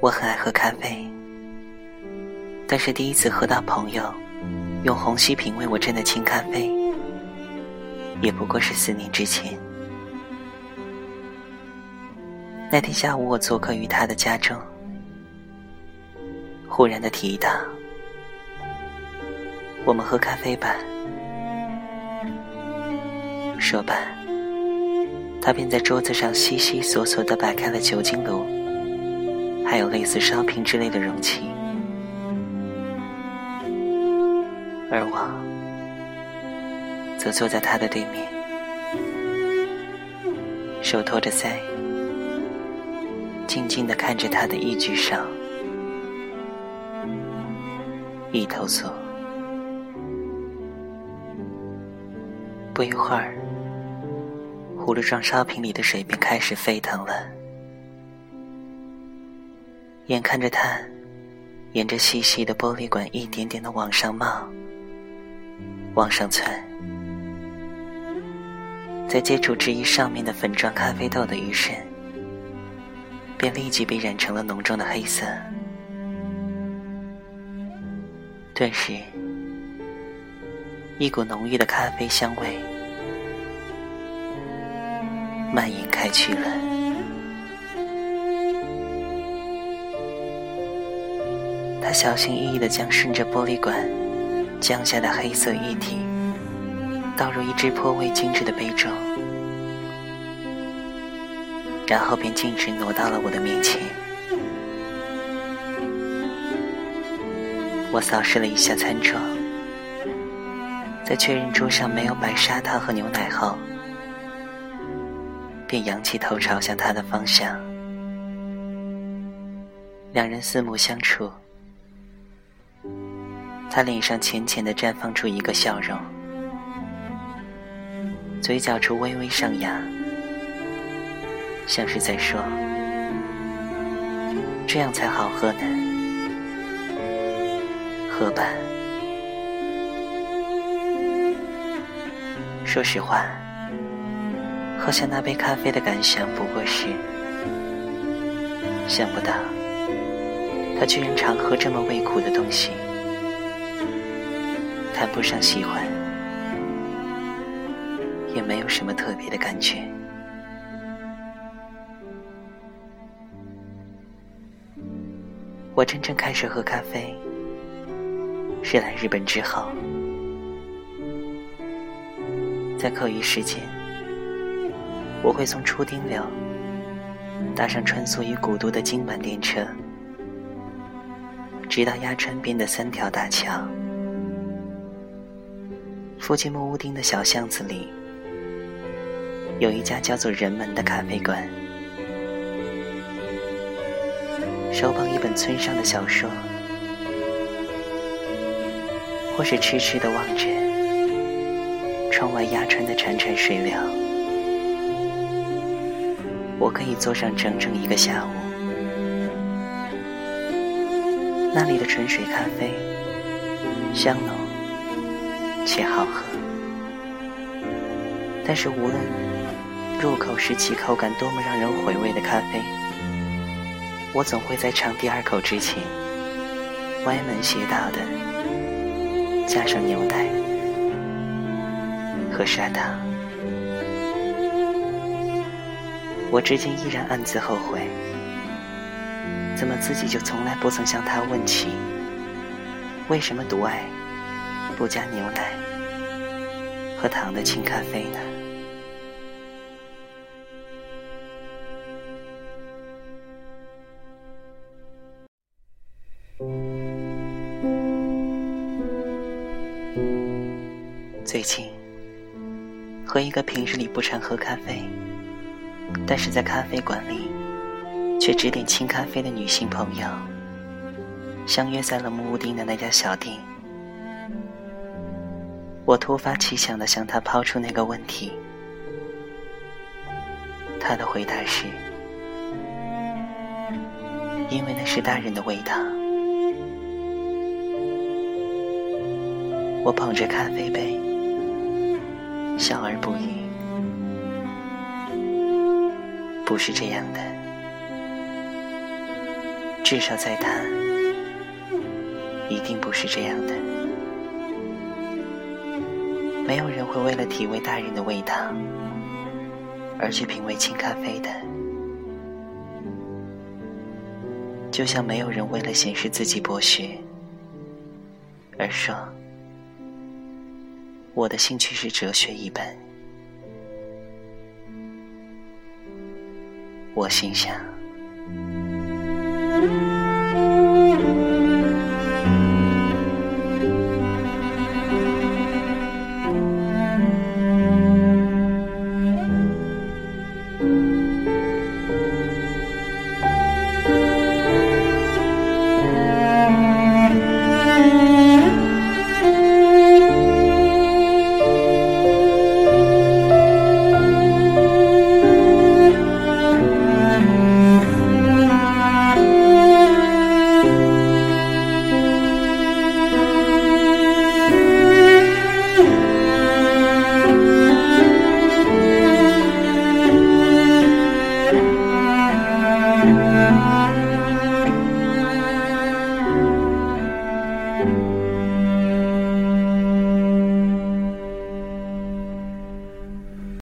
我很爱喝咖啡，但是第一次喝到朋友用虹吸瓶为我斟的清咖啡，也不过是四年之前。那天下午，我做客于他的家中，忽然的提到：“我们喝咖啡吧。”说罢，他便在桌子上悉悉索索的摆开了酒精炉。还有类似烧瓶之类的容器，而我则坐在他的对面，手托着腮，静静的看着他的一举手一投足。不一会儿，葫芦状烧瓶里的水便开始沸腾了。眼看着它沿着细细的玻璃管一点点的往上冒，往上窜，在接触之一上面的粉状咖啡豆的余生，便立即被染成了浓重的黑色。顿时，一股浓郁的咖啡香味蔓延开去了。他小心翼翼地将顺着玻璃管降下的黑色液体倒入一只颇为精致的杯中，然后便径直挪到了我的面前。我扫视了一下餐桌，在确认桌上没有摆砂糖和牛奶后，便仰起头朝向他的方向。两人四目相处。他脸上浅浅的绽放出一个笑容，嘴角处微微上扬，像是在说：“这样才好喝呢，喝吧。”说实话，喝下那杯咖啡的感想不过是：想不到他居然常喝这么味苦的东西。谈不上喜欢，也没有什么特别的感觉。我真正开始喝咖啡，是来日本之后，在课余时间，我会从初丁流搭上穿梭于古都的京阪电车，直到鸭川边的三条大桥。附近木屋町的小巷子里，有一家叫做“人们”的咖啡馆。手捧一本村上的小说，或是痴痴的望着窗外压穿的潺潺水流，我可以坐上整整一个下午。那里的纯水咖啡，香浓。且好喝，但是无论入口时其口感多么让人回味的咖啡，我总会在尝第二口之前，歪门邪道的加上牛奶和砂糖。我至今依然暗自后悔，怎么自己就从来不曾向他问起，为什么独爱？不加牛奶和糖的清咖啡呢？最近和一个平日里不常喝咖啡，但是在咖啡馆里却只点清咖啡的女性朋友，相约在了木屋町的那家小店。我突发奇想的向他抛出那个问题，他的回答是：“因为那是大人的味道。”我捧着咖啡杯，笑而不语。不是这样的，至少在他，一定不是这样的。没有人会为了体味大人的味道，而去品味清咖啡的。就像没有人为了显示自己博学，而说我的兴趣是哲学一般。我心想。